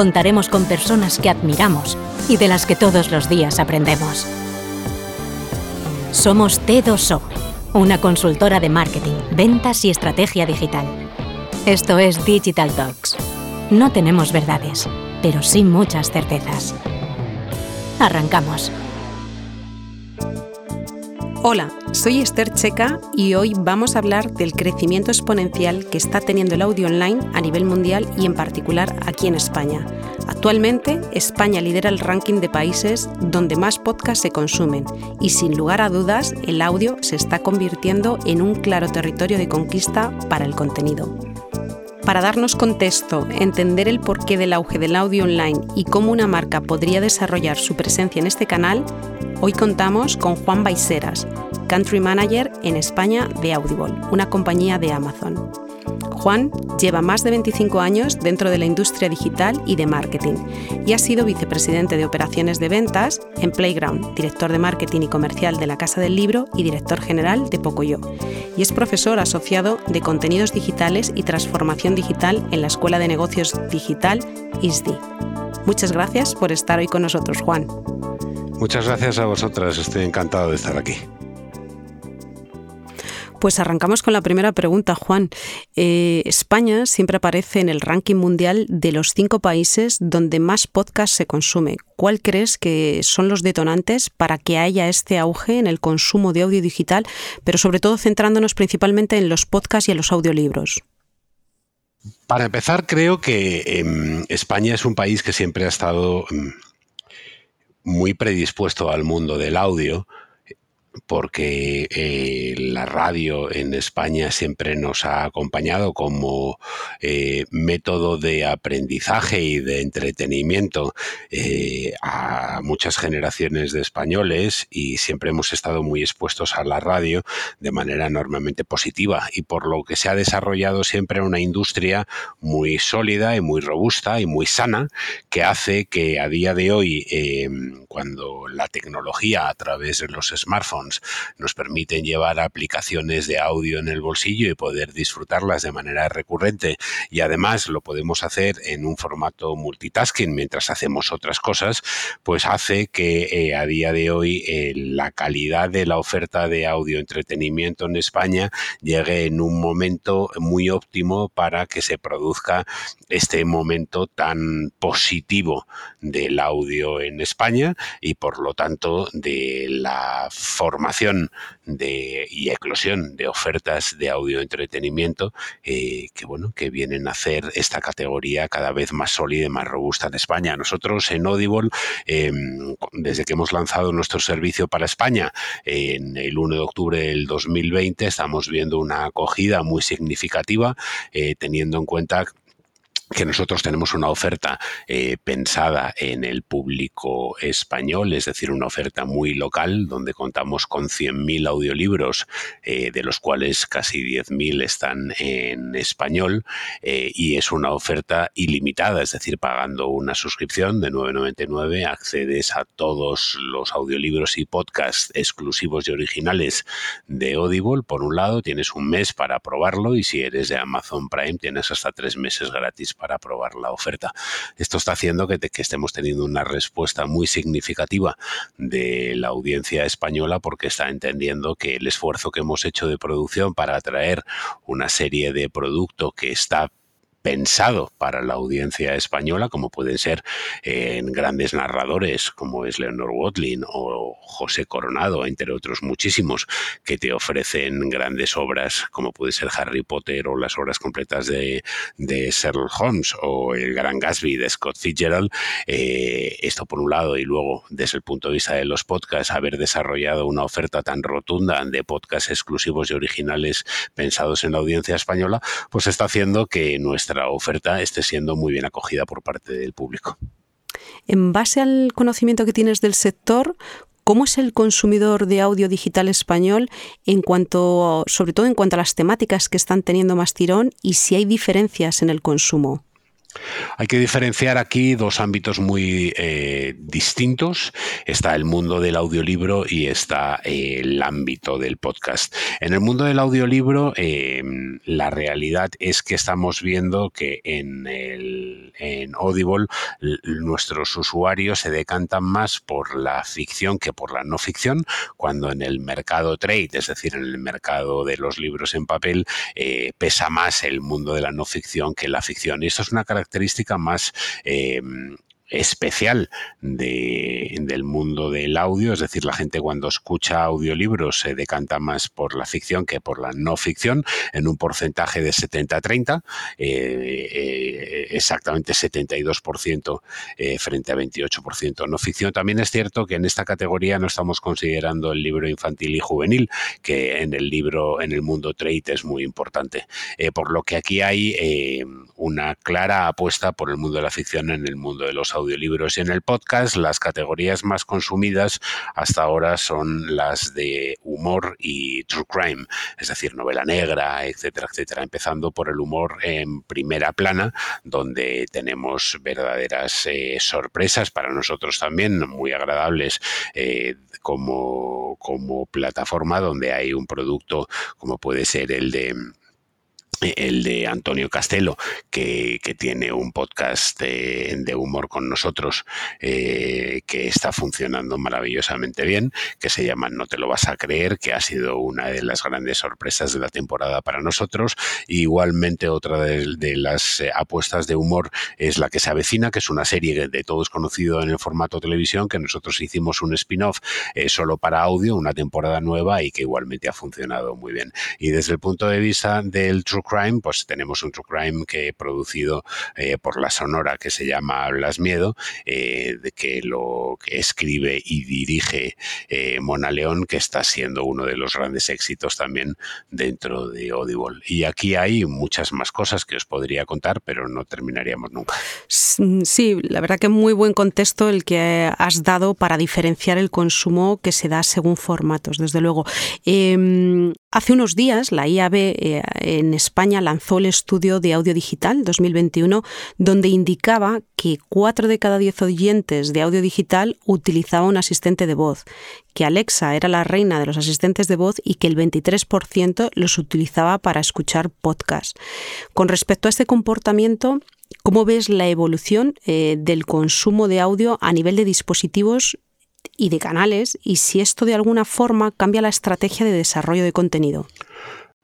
contaremos con personas que admiramos y de las que todos los días aprendemos. Somos T2O, una consultora de marketing, ventas y estrategia digital. Esto es Digital Talks. No tenemos verdades, pero sí muchas certezas. Arrancamos. Hola, soy Esther Checa y hoy vamos a hablar del crecimiento exponencial que está teniendo el audio online a nivel mundial y en particular aquí en España. Actualmente, España lidera el ranking de países donde más podcasts se consumen y sin lugar a dudas el audio se está convirtiendo en un claro territorio de conquista para el contenido. Para darnos contexto, entender el porqué del auge del audio online y cómo una marca podría desarrollar su presencia en este canal, Hoy contamos con Juan Baiseras, Country Manager en España de Audible, una compañía de Amazon. Juan lleva más de 25 años dentro de la industria digital y de marketing y ha sido vicepresidente de operaciones de ventas en Playground, director de marketing y comercial de la Casa del Libro y director general de Pocoyo. Y es profesor asociado de contenidos digitales y transformación digital en la Escuela de Negocios Digital ISDI. Muchas gracias por estar hoy con nosotros, Juan. Muchas gracias a vosotras, estoy encantado de estar aquí. Pues arrancamos con la primera pregunta, Juan. Eh, España siempre aparece en el ranking mundial de los cinco países donde más podcast se consume. ¿Cuál crees que son los detonantes para que haya este auge en el consumo de audio digital, pero sobre todo centrándonos principalmente en los podcasts y en los audiolibros? Para empezar, creo que em, España es un país que siempre ha estado... Em, muy predispuesto al mundo del audio porque eh, la radio en España siempre nos ha acompañado como eh, método de aprendizaje y de entretenimiento eh, a muchas generaciones de españoles y siempre hemos estado muy expuestos a la radio de manera enormemente positiva y por lo que se ha desarrollado siempre una industria muy sólida y muy robusta y muy sana que hace que a día de hoy cuando la tecnología a través de los smartphones nos permiten llevar aplicaciones de audio en el bolsillo y poder disfrutarlas de manera recurrente. Y además lo podemos hacer en un formato multitasking mientras hacemos otras cosas, pues hace que eh, a día de hoy eh, la calidad de la oferta de audio entretenimiento en España llegue en un momento muy óptimo para que se produzca este momento tan positivo del audio en España y por lo tanto de la forma formación de, y eclosión de ofertas de audio entretenimiento eh, que bueno que vienen a hacer esta categoría cada vez más sólida y más robusta en España. Nosotros en Audible, em, desde que hemos lanzado nuestro servicio para España en el 1 de octubre del 2020, estamos viendo una acogida muy significativa, eh, teniendo en cuenta que nosotros tenemos una oferta eh, pensada en el público español, es decir, una oferta muy local, donde contamos con 100.000 audiolibros, eh, de los cuales casi 10.000 están en español, eh, y es una oferta ilimitada, es decir, pagando una suscripción de 9,99 accedes a todos los audiolibros y podcasts exclusivos y originales de Audible. Por un lado, tienes un mes para probarlo y si eres de Amazon Prime tienes hasta tres meses gratis para probar la oferta. Esto está haciendo que, que estemos teniendo una respuesta muy significativa de la audiencia española porque está entendiendo que el esfuerzo que hemos hecho de producción para atraer una serie de producto que está pensado para la audiencia española, como pueden ser eh, grandes narradores como es Leonor Watling o José Coronado, entre otros muchísimos, que te ofrecen grandes obras como puede ser Harry Potter o las obras completas de, de Sherlock Holmes o El Gran Gatsby de Scott Fitzgerald. Eh, esto por un lado y luego desde el punto de vista de los podcasts, haber desarrollado una oferta tan rotunda de podcasts exclusivos y originales pensados en la audiencia española, pues está haciendo que nuestra oferta esté siendo muy bien acogida por parte del público. En base al conocimiento que tienes del sector, ¿Cómo es el consumidor de audio digital español en cuanto, sobre todo en cuanto a las temáticas que están teniendo más tirón y si hay diferencias en el consumo? Hay que diferenciar aquí dos ámbitos muy eh, distintos. Está el mundo del audiolibro y está eh, el ámbito del podcast. En el mundo del audiolibro, eh, la realidad es que estamos viendo que en, el, Audible nuestros usuarios se decantan más por la ficción que por la no ficción, cuando en el mercado trade, es decir, en el mercado de los libros en papel, pesa más el mundo de la no ficción que la ficción. Esto es una característica más eh, especial de, del mundo del audio, es decir, la gente cuando escucha audiolibros se decanta más por la ficción que por la no ficción, en un porcentaje de 70-30, eh, eh, exactamente 72% eh, frente a 28% no ficción. También es cierto que en esta categoría no estamos considerando el libro infantil y juvenil, que en el libro, en el mundo trade es muy importante. por lo que aquí hay una clara apuesta por el mundo de la ficción en el mundo de los audiolibros y en el podcast las categorías más consumidas hasta ahora son las de humor y true crime, es decir, novela negra, etcétera, etcétera, empezando por el humor en primera plana, donde tenemos verdaderas eh, sorpresas para nosotros también, muy agradables eh, como, como plataforma, donde hay un producto como puede ser el de el de Antonio Castelo, que, tiene un podcast de, humor con nosotros eh, que está funcionando maravillosamente bien, que se llama No te lo vas a creer, que ha sido una de las grandes sorpresas de la temporada para nosotros. igualmente otra de, las eh, apuestas de humor es La que se avecina, que es una serie de todos conocido en el formato televisión, que nosotros hicimos un spin-off eh, solo para audio, una temporada nueva y que igualmente ha funcionado muy bien. Y desde el punto de vista del True crime, pues tenemos un true crime que producido eh, por la Sonora que se llama Hablas Miedo, eh, de que lo que escribe y dirige eh, Mona León, que está siendo uno de los grandes éxitos también dentro de Audible. Y aquí hay muchas más cosas que os podría contar, pero no terminaríamos nunca. Sí, la verdad que muy buen contexto el que has dado para diferenciar el consumo que se da según formatos, desde luego. Em, hace unos días la IAB en España lanzó el estudio de audio digital 2021, donde indicaba que 4 de cada 10 oyentes de audio digital utilizaban un asistente de voz, que Alexa era la reina de los asistentes de voz y que el 23% los utilizaba para escuchar podcasts. Con respecto a este comportamiento, ¿cómo ves la evolución eh, del consumo de audio a nivel de dispositivos y de canales y si esto de alguna forma cambia la estrategia de desarrollo de contenido?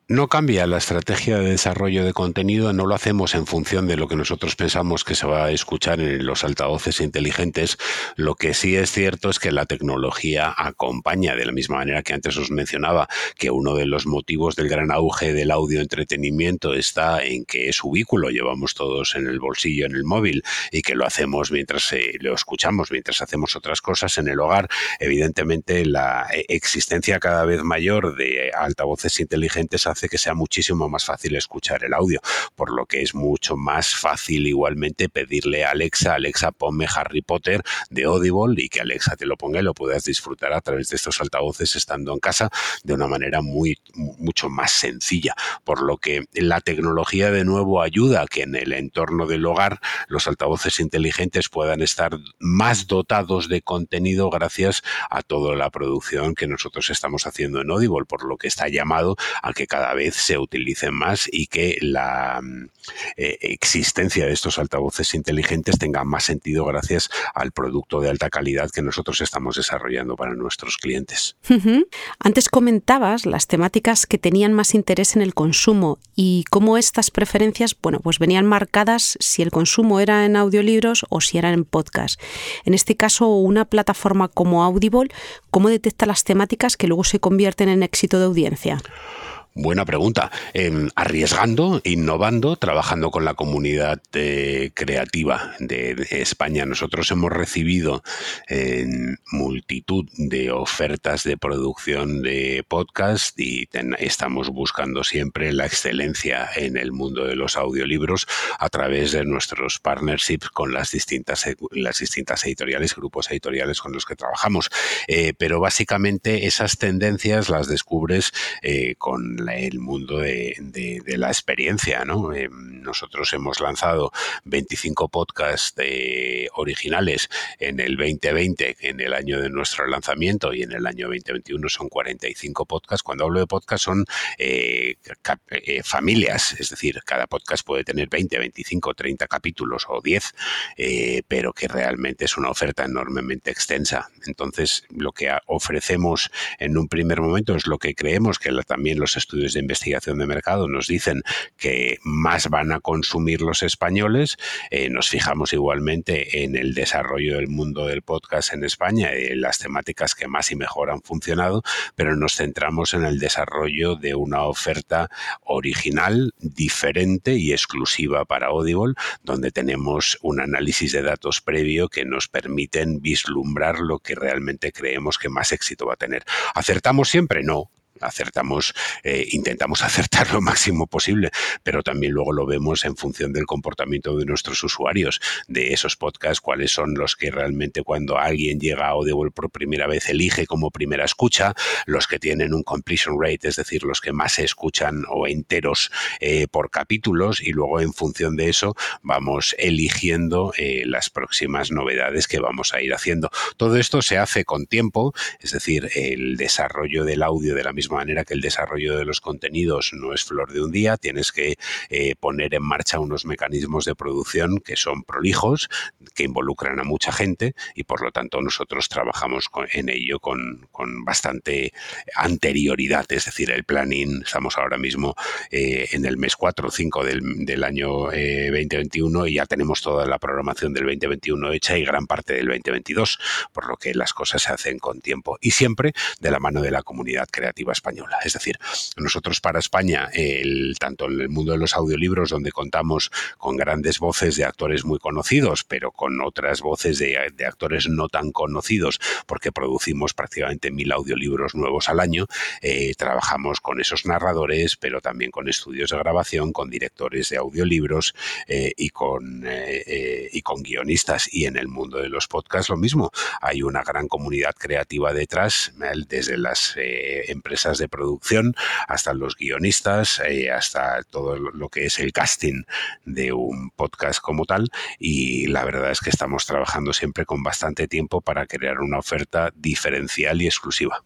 No cambia la estrategia de desarrollo de contenido, no lo hacemos en función de lo que nosotros pensamos que se va a escuchar en los altavoces inteligentes. Lo que sí es cierto es que la tecnología acompaña, de la misma manera que antes os mencionaba, que uno de los motivos del gran auge del audio entretenimiento está en que es ubículo, llevamos todos en el bolsillo, en el móvil, y que lo hacemos mientras eh, lo escuchamos, mientras hacemos otras cosas en el hogar. Evidentemente, la eh, existencia cada vez mayor de altavoces inteligentes que sea muchísimo más fácil escuchar el audio, por lo que es mucho más fácil igualmente pedirle a Alexa, Alexa ponme Harry Potter de Audible y que Alexa te lo ponga y lo puedas disfrutar a través de estos altavoces estando en casa de una manera muy mucho más sencilla, por lo que la tecnología de nuevo ayuda a que en el entorno del hogar los altavoces inteligentes puedan estar más dotados de contenido gracias a toda la producción que nosotros estamos haciendo en Audible, por lo que está llamado a que cada vez se utilicen más y que la mm, eh, existencia de estos altavoces inteligentes tenga más sentido gracias al producto de alta calidad que nosotros estamos desarrollando para nuestros clientes. Antes comentabas las temáticas que tenían más interés en el consumo y cómo estas preferencias, bueno, pues venían marcadas si el consumo era en audiolibros o si era en podcast. En este caso, una plataforma como Audible, ¿cómo detecta las temáticas que luego se convierten en éxito de audiencia? Buena pregunta. Em, arriesgando, innovando, trabajando con la comunidad eh, creativa de, España. Nosotros hemos recibido multitud de ofertas de producción de podcast y estamos buscando siempre la excelencia en el mundo de los audiolibros a través de nuestros partnerships con las distintas, las distintas editoriales, grupos editoriales con los que trabajamos. Eh, pero básicamente esas tendencias las descubres eh, con el mundo de, la experiencia. ¿no? Eh, nosotros hemos lanzado 25 podcasts originales en el 2020, en el año de nuestro lanzamiento, y en el año 2021 son 45 podcasts. Cuando hablo de podcasts son eh, eh, familias, es decir, cada podcast puede tener 20, 25, 30 capítulos o 10, pero que realmente es una oferta enormemente extensa. Entonces, lo que ofrecemos en un primer momento es lo que creemos que también los estudios de investigación de mercado nos dicen que más van a consumir los españoles. Eh, nos fijamos igualmente en el desarrollo del mundo del podcast en España, en las temáticas que más y mejor han funcionado, pero nos centramos en el desarrollo de una oferta original, diferente y exclusiva para Audible, donde tenemos un análisis de datos previo que nos permiten vislumbrar lo que realmente creemos que más éxito va a tener. ¿Acertamos siempre? No, acertamos, eh, intentamos acertar lo máximo posible, pero también luego lo vemos en función del comportamiento de nuestros usuarios, de esos podcasts, cuáles son los que realmente cuando alguien llega a Audible por primera vez elige como primera escucha, los que tienen un completion rate, es decir, los que más se escuchan o enteros eh, por capítulos y luego en función de eso vamos eligiendo eh, las próximas novedades que vamos a ir haciendo. Todo esto se hace con tiempo, es decir, el desarrollo del audio de la misma manera que el desarrollo de los contenidos no es flor de un día, tienes que eh, poner en marcha unos mecanismos de producción que son prolijos, que involucran a mucha gente y por lo tanto nosotros trabajamos en ello con, bastante anterioridad, es decir, el planning, estamos ahora mismo eh, en el mes 4 o 5 del, año 2021 eh, y ya tenemos toda la programación del 2021 hecha y gran parte del 2022, por lo que las cosas se hacen con tiempo y siempre de la mano de la comunidad creativa española. Es decir, nosotros para España, el, tanto en el mundo de los audiolibros, donde contamos con grandes voces de actores muy conocidos, pero con otras voces de, actores no tan conocidos, porque producimos prácticamente mil audiolibros nuevos al año, eh, trabajamos con esos narradores, pero también con estudios de grabación, con directores de audiolibros eh, y, con, eh, y con guionistas. Y en el mundo de los podcasts lo mismo. Hay una gran comunidad creativa detrás, desde las empresas de producción, hasta los guionistas, eh, hasta todo lo que es el casting de un podcast como tal. Y la verdad es que estamos trabajando siempre con bastante tiempo para crear una oferta diferencial y exclusiva.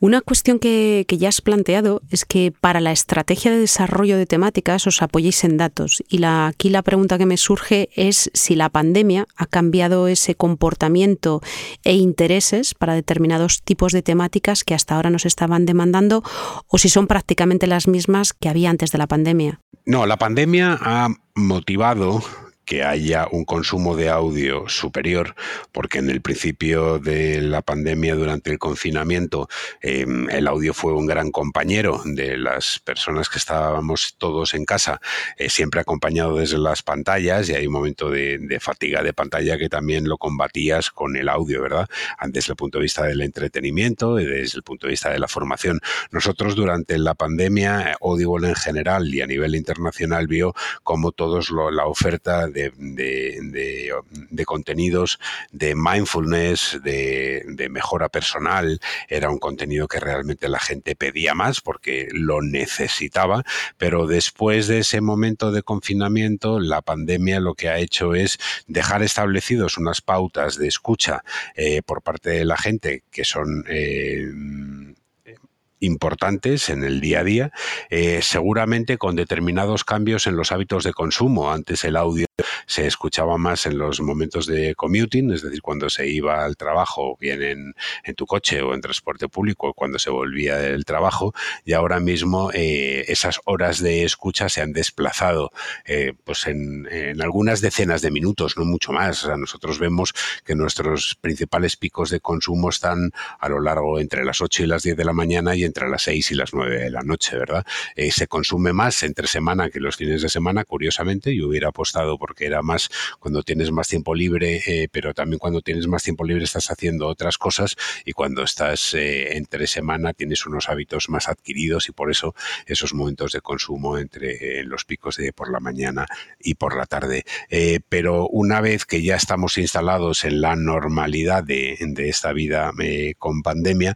Una cuestión que, ya has planteado es que para la estrategia de desarrollo de temáticas os apoyéis en datos. Y aquí la pregunta que me surge es si la pandemia ha cambiado ese comportamiento e intereses para determinados tipos de temáticas que hasta ahora nos estaban demandando o si son prácticamente las mismas que había antes de la pandemia. No, la pandemia ha motivado que haya un consumo de audio superior, porque en el principio de la pandemia, durante el confinamiento, em, el audio fue un gran compañero de las personas que estábamos todos en casa, eh, siempre acompañado desde las pantallas, y hay un momento de, fatiga de pantalla que también lo combatías con el audio, ¿verdad? Desde el punto de vista del entretenimiento y desde el punto de vista de la formación. Nosotros durante la pandemia, Audible en general y a nivel internacional vio como todos la oferta de, contenidos de mindfulness, de, mejora personal. Era un contenido que realmente la gente pedía más porque lo necesitaba, pero después de ese momento de confinamiento, la pandemia lo que ha hecho es dejar establecidos unas pautas de escucha eh, por parte de la gente que son... Eh, importantes en el día a día, eh, seguramente con determinados cambios en los hábitos de consumo. Antes el audio se escuchaba más en los momentos de commuting, es decir, cuando se iba al trabajo, bien en, tu coche o en transporte público, cuando se volvía del trabajo, y ahora mismo eh, esas horas de escucha se han desplazado eh, pues en, algunas decenas de minutos, no mucho más. nosotros vemos que nuestros principales picos de consumo están a lo largo entre las 8 y las 10 de la mañana y entre las 6 y las 9 de la noche, ¿verdad? Eh, se consume más entre semana que los fines de semana, curiosamente. Yo hubiera apostado porque era más cuando tienes más tiempo libre, eh, pero también cuando tienes más tiempo libre estás haciendo otras cosas y cuando estás eh, entre semana tienes unos hábitos más adquiridos y por eso esos momentos de consumo entre los picos de por la mañana y por la tarde. pero una vez que ya estamos instalados en la normalidad de esta vida con pandemia,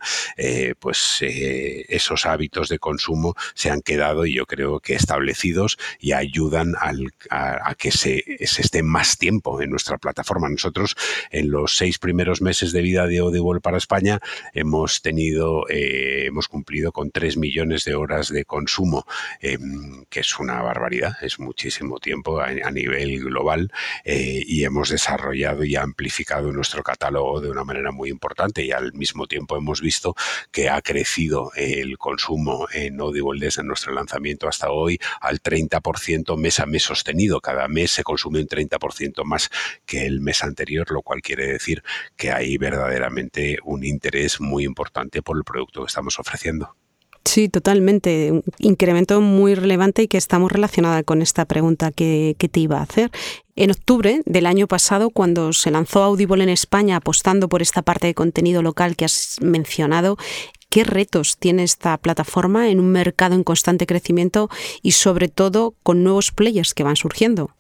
pues esos hábitos de consumo se han quedado y yo creo que establecidos y ayudan a, que se, esté más tiempo en nuestra plataforma. Nosotros en los seis primeros meses de vida de Audible para España hemos tenido, eh, hemos cumplido con tres millones de horas de consumo, em, que es una barbaridad, es muchísimo tiempo a, nivel global eh, y hemos desarrollado y amplificado nuestro catálogo de una manera muy importante y al mismo tiempo hemos visto que ha crecido el consumo en Audible desde nuestro lanzamiento hasta hoy al 30% mes a mes sostenido. Cada mes se consume un 30% más que el mes anterior, lo cual quiere decir que hay verdaderamente un interés muy importante por el producto que estamos ofreciendo. Sí, totalmente. Un incremento muy relevante y que está muy relacionada con esta pregunta que, te iba a hacer. En octubre del año pasado, cuando se lanzó Audible en España apostando por esta parte de contenido local que has mencionado, ¿Qué retos tiene esta plataforma en un mercado en constante crecimiento y sobre todo con nuevos players que van surgiendo?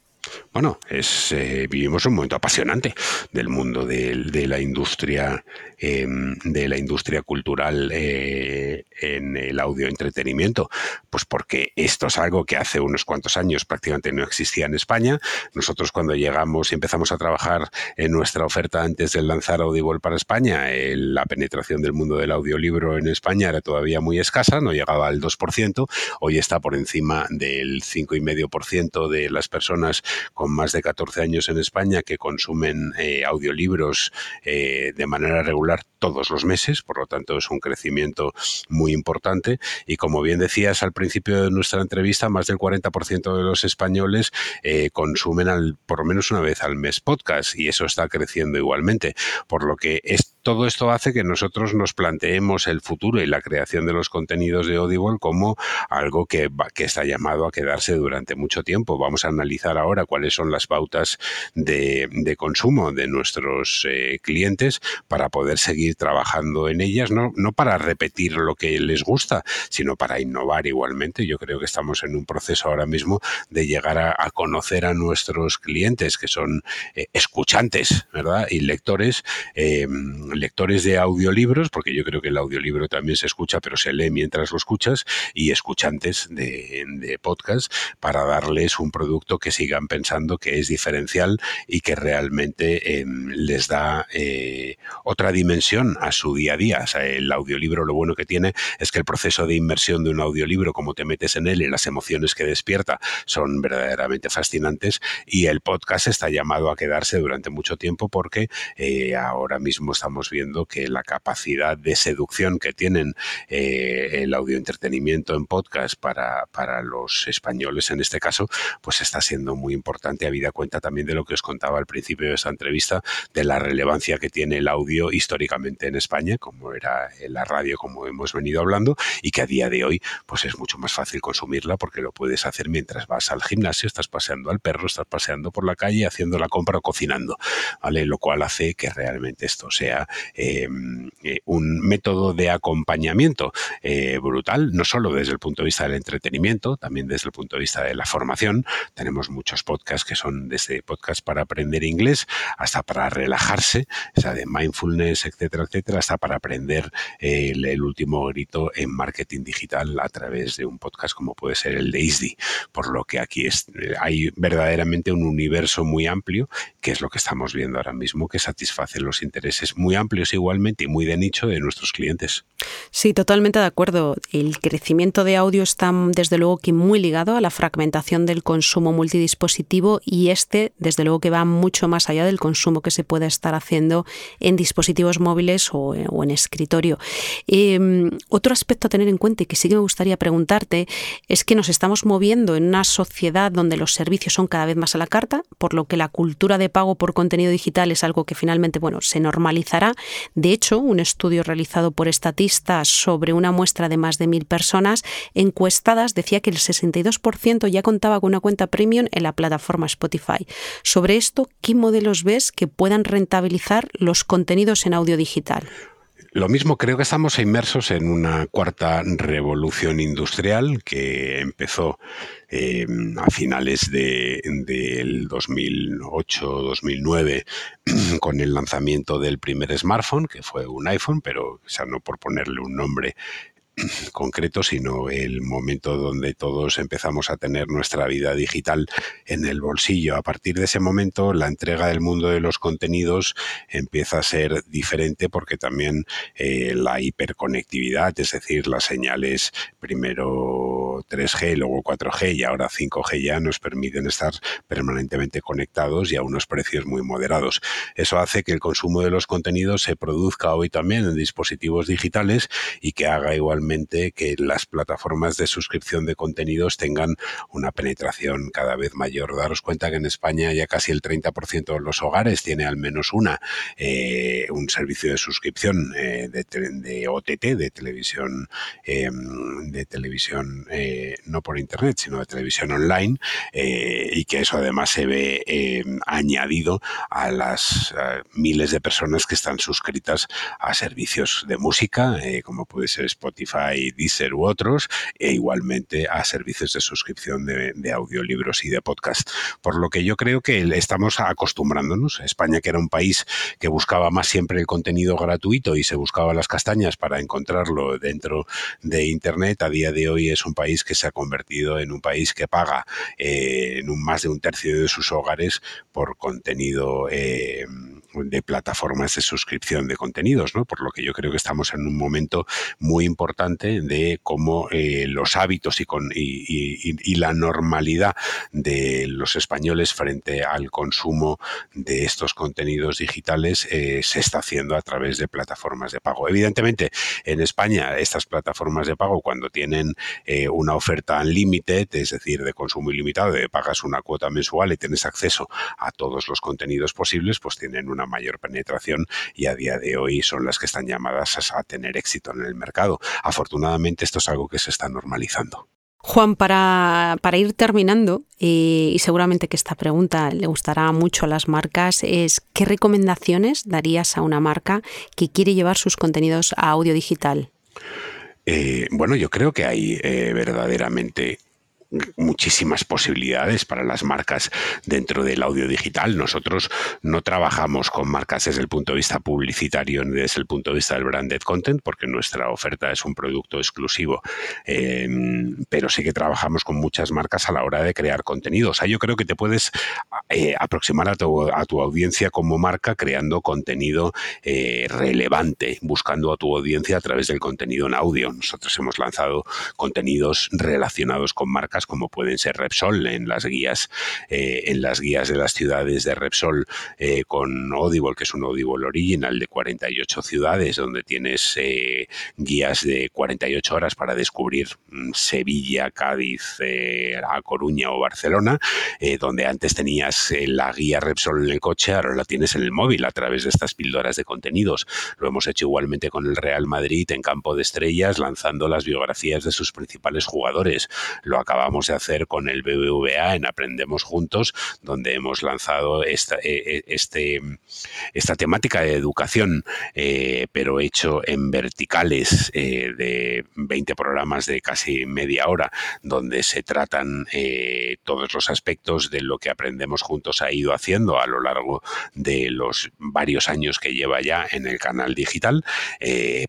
Bueno, es, eh, vivimos un momento apasionante del mundo de, la industria, em, de la industria cultural eh, en el audio entretenimiento, pues porque esto es algo que hace unos cuantos años prácticamente no existía en España. Nosotros cuando llegamos y empezamos a trabajar en nuestra oferta antes de lanzar Audible para España, la penetración del mundo del audiolibro en España era todavía muy escasa, no llegaba al 2%, hoy está por encima del 5,5% de las personas con más de 14 años en España que consumen eh, audiolibros eh, de manera regular todos los meses, por lo tanto es un crecimiento muy importante. Y como bien decías al principio de nuestra entrevista, más del 40% de los españoles eh, consumen al, por lo menos una vez al mes podcast y eso está creciendo igualmente, por lo que es, todo esto hace que nosotros nos planteemos el futuro y la creación de los contenidos de Audible como algo que, está llamado a quedarse durante mucho tiempo. Vamos a analizar ahora cuáles son las pautas de, consumo de nuestros eh, clientes para poder seguir trabajando en ellas, no, para repetir lo que les gusta, sino para innovar igualmente. Yo creo que estamos en un proceso ahora mismo de llegar a, conocer a nuestros clientes, que son eh, escuchantes, ¿verdad? Y lectores, em, lectores de audiolibros, porque yo creo que el audiolibro también se escucha, pero se lee mientras lo escuchas, y escuchantes de, de podcast para darles un producto que sigan pensando que es diferencial y que realmente em, les da eh, otra dimensión a su día a día. el audiolibro lo bueno que tiene es que el proceso de inmersión de un audiolibro, como te metes en él y las emociones que despierta son verdaderamente fascinantes y el podcast está llamado a quedarse durante mucho tiempo porque eh, ahora mismo estamos viendo que la capacidad de seducción que tienen eh, el audio entretenimiento en podcast para, para los españoles en este caso, pues está siendo muy importante, habida cuenta también de lo que os contaba al principio de esta entrevista, de la relevancia que tiene el audio históricamente en España, como era la radio, como hemos venido hablando, y que a día de hoy pues es mucho más fácil consumirla porque lo puedes hacer mientras vas al gimnasio, estás paseando al perro, estás paseando por la calle, haciendo la compra o cocinando, ¿vale? Lo cual hace que realmente esto sea eh, un método de acompañamiento eh, brutal, no solo desde el punto de vista del entretenimiento, también desde el punto de vista de la formación. Tenemos muchos podcasts que son desde podcasts para aprender inglés hasta para relajarse, o sea, de mindfulness, etcétera, etcétera, hasta para aprender el, último grito en marketing digital a través de un podcast como puede ser el de ISDI. Por lo que aquí hay verdaderamente un universo muy amplio, que es lo que estamos viendo ahora mismo, que satisface los intereses muy amplios igualmente y muy de nicho de nuestros clientes. Sí, totalmente de acuerdo. El crecimiento de audio está desde luego que muy ligado a la fragmentación del consumo multidispositivo y este desde luego que va mucho más allá del consumo que se puede estar haciendo en dispositivos móviles o, en escritorio. Em, otro aspecto a tener en cuenta y que sí que me gustaría preguntarte es que nos estamos moviendo en una sociedad donde los servicios son cada vez más a la carta, por lo que la cultura de pago por contenido digital es algo que finalmente bueno, se normalizará. De hecho, un estudio realizado por Statista sobre una muestra de más de mil personas encuestadas decía que el 62% ya contaba con una cuenta premium en la plataforma Spotify. Sobre esto, ¿qué modelos ves que puedan rentabilizar los contenidos en audio digital? Lo mismo, creo que estamos inmersos en una cuarta revolución industrial que empezó em, a finales del 2008-2009 con el lanzamiento del primer smartphone, que fue un iPhone, pero ya no por ponerle un nombre concreto, sino el momento donde todos empezamos a tener nuestra vida digital en el bolsillo. A partir de ese momento, la entrega del mundo de los contenidos empieza a ser diferente porque también eh, la hiperconectividad, es decir, las señales primero 3G, luego 4G y ahora 5G ya nos permiten estar permanentemente conectados y a unos precios muy moderados. Eso hace que el consumo de los contenidos se produzca hoy también en dispositivos digitales y que haga igualmente que las plataformas de suscripción de contenidos tengan una penetración cada vez mayor. Daros cuenta que en España ya casi el 30% de los hogares tiene al menos una, eh, un servicio de suscripción eh, de, OTT, de televisión, em, de televisión eh, no por internet, sino de televisión online, y que eso además se ve em, añadido a las miles de personas que están suscritas a servicios de música, como puede ser Spotify, Deezer u otros, e igualmente a servicios de suscripción de, audiolibros y de podcast. Por lo que yo creo que estamos acostumbrándonos. España, que era un país que buscaba más siempre el contenido gratuito y se buscaba las castañas para encontrarlo dentro de Internet, a día de hoy es un país que se ha convertido en un país que paga eh, en un, más de un tercio de sus hogares por contenido. Eh, de plataformas de suscripción de contenidos, ¿no? Por lo que yo creo que estamos en un momento muy importante de cómo eh, los hábitos y, la normalidad de los españoles frente al consumo de estos contenidos digitales eh, se está haciendo a través de plataformas de pago. Evidentemente, en España, estas plataformas de pago, cuando tienen eh, una oferta unlimited, es decir, de consumo ilimitado, de pagas una cuota mensual y tienes acceso a todos los contenidos posibles, pues tienen una mayor penetración y a día de hoy son las que están llamadas a, tener éxito en el mercado. Afortunadamente esto es algo que se está normalizando. Juan, para, ir terminando, eh, y seguramente que esta pregunta le gustará mucho a las marcas, es ¿qué recomendaciones darías a una marca que quiere llevar sus contenidos a audio digital? Eh, bueno, yo creo que hay eh, verdaderamente muchísimas posibilidades para las marcas dentro del audio digital. Nosotros no trabajamos con marcas desde el punto de vista publicitario ni desde el punto de vista del branded content, porque nuestra oferta es un producto exclusivo, em, pero sí que trabajamos con muchas marcas a la hora de crear contenido. O sea, yo creo que te puedes eh, aproximar a tu, audiencia como marca creando contenido eh, relevante, buscando a tu audiencia a través del contenido en audio. Nosotros hemos lanzado contenidos relacionados con marcas como pueden ser Repsol en las guías, eh, en las guías de las ciudades de Repsol eh, con Audible, que es un Audible original de 48 ciudades, donde tienes eh, guías de 48 horas para descubrir mm, Sevilla, Cádiz, A Coruña o Barcelona, donde antes tenías la guía Repsol en el coche, ahora la tienes en el móvil a través de estas píldoras de contenidos. Lo hemos hecho igualmente con el Real Madrid en Campo de Estrellas, lanzando las biografías de sus principales jugadores. Lo acabamos acabamos de hacer con el BBVA en Aprendemos Juntos, donde hemos lanzado esta, eh, eh, este, esta temática de educación, eh, pero hecho en verticales de 20 programas de casi media hora, donde se tratan todos los aspectos de lo que Aprendemos Juntos ha ido haciendo a lo largo de los varios años que lleva ya en el canal digital,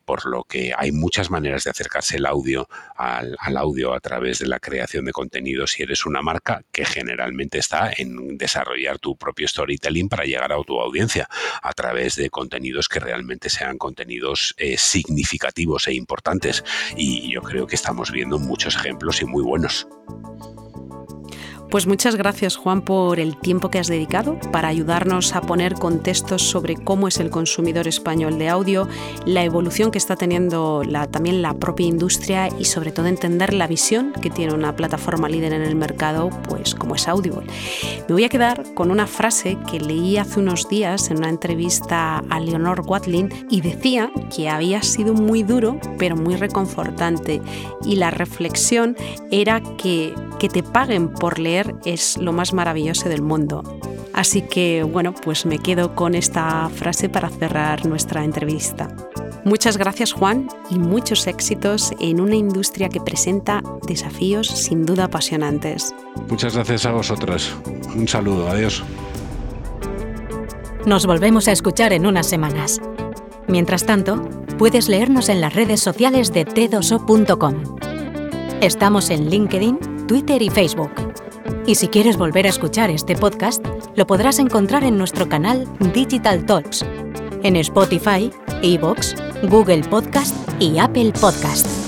por lo que hay muchas maneras de acercarse el audio al, al audio a través de la creación de contenidos si eres una marca que generalmente está en desarrollar tu propio storytelling para llegar a tu audiencia a través de contenidos que realmente sean contenidos eh, significativos e importantes. Y yo creo que estamos viendo muchos ejemplos y muy buenos. Pues muchas gracias Juan por el tiempo que has dedicado para ayudarnos a poner contextos sobre cómo es el consumidor español de audio, la evolución que está teniendo también la propia industria y sobre todo entender la visión que tiene una plataforma líder en el mercado, pues como es Audible. Me voy a quedar con una frase que leí hace unos días en una entrevista a Leonor Watling y decía que había sido muy duro pero muy reconfortante y la reflexión era que que te paguen por leer es lo más maravilloso del mundo. Así que bueno, pues me quedo con esta frase para cerrar nuestra entrevista. Muchas gracias Juan y muchos éxitos en una industria que presenta desafíos sin duda apasionantes. Muchas gracias a vosotras. Un saludo, adiós. Nos volvemos a escuchar en unas semanas. Mientras tanto, puedes leernos en las redes sociales de t2o.com. Estamos en LinkedIn, Twitter y Facebook. Y si quieres volver a escuchar este podcast, lo podrás encontrar en nuestro canal Digital Talks, en Spotify, Evox, Google Podcast y Apple Podcast.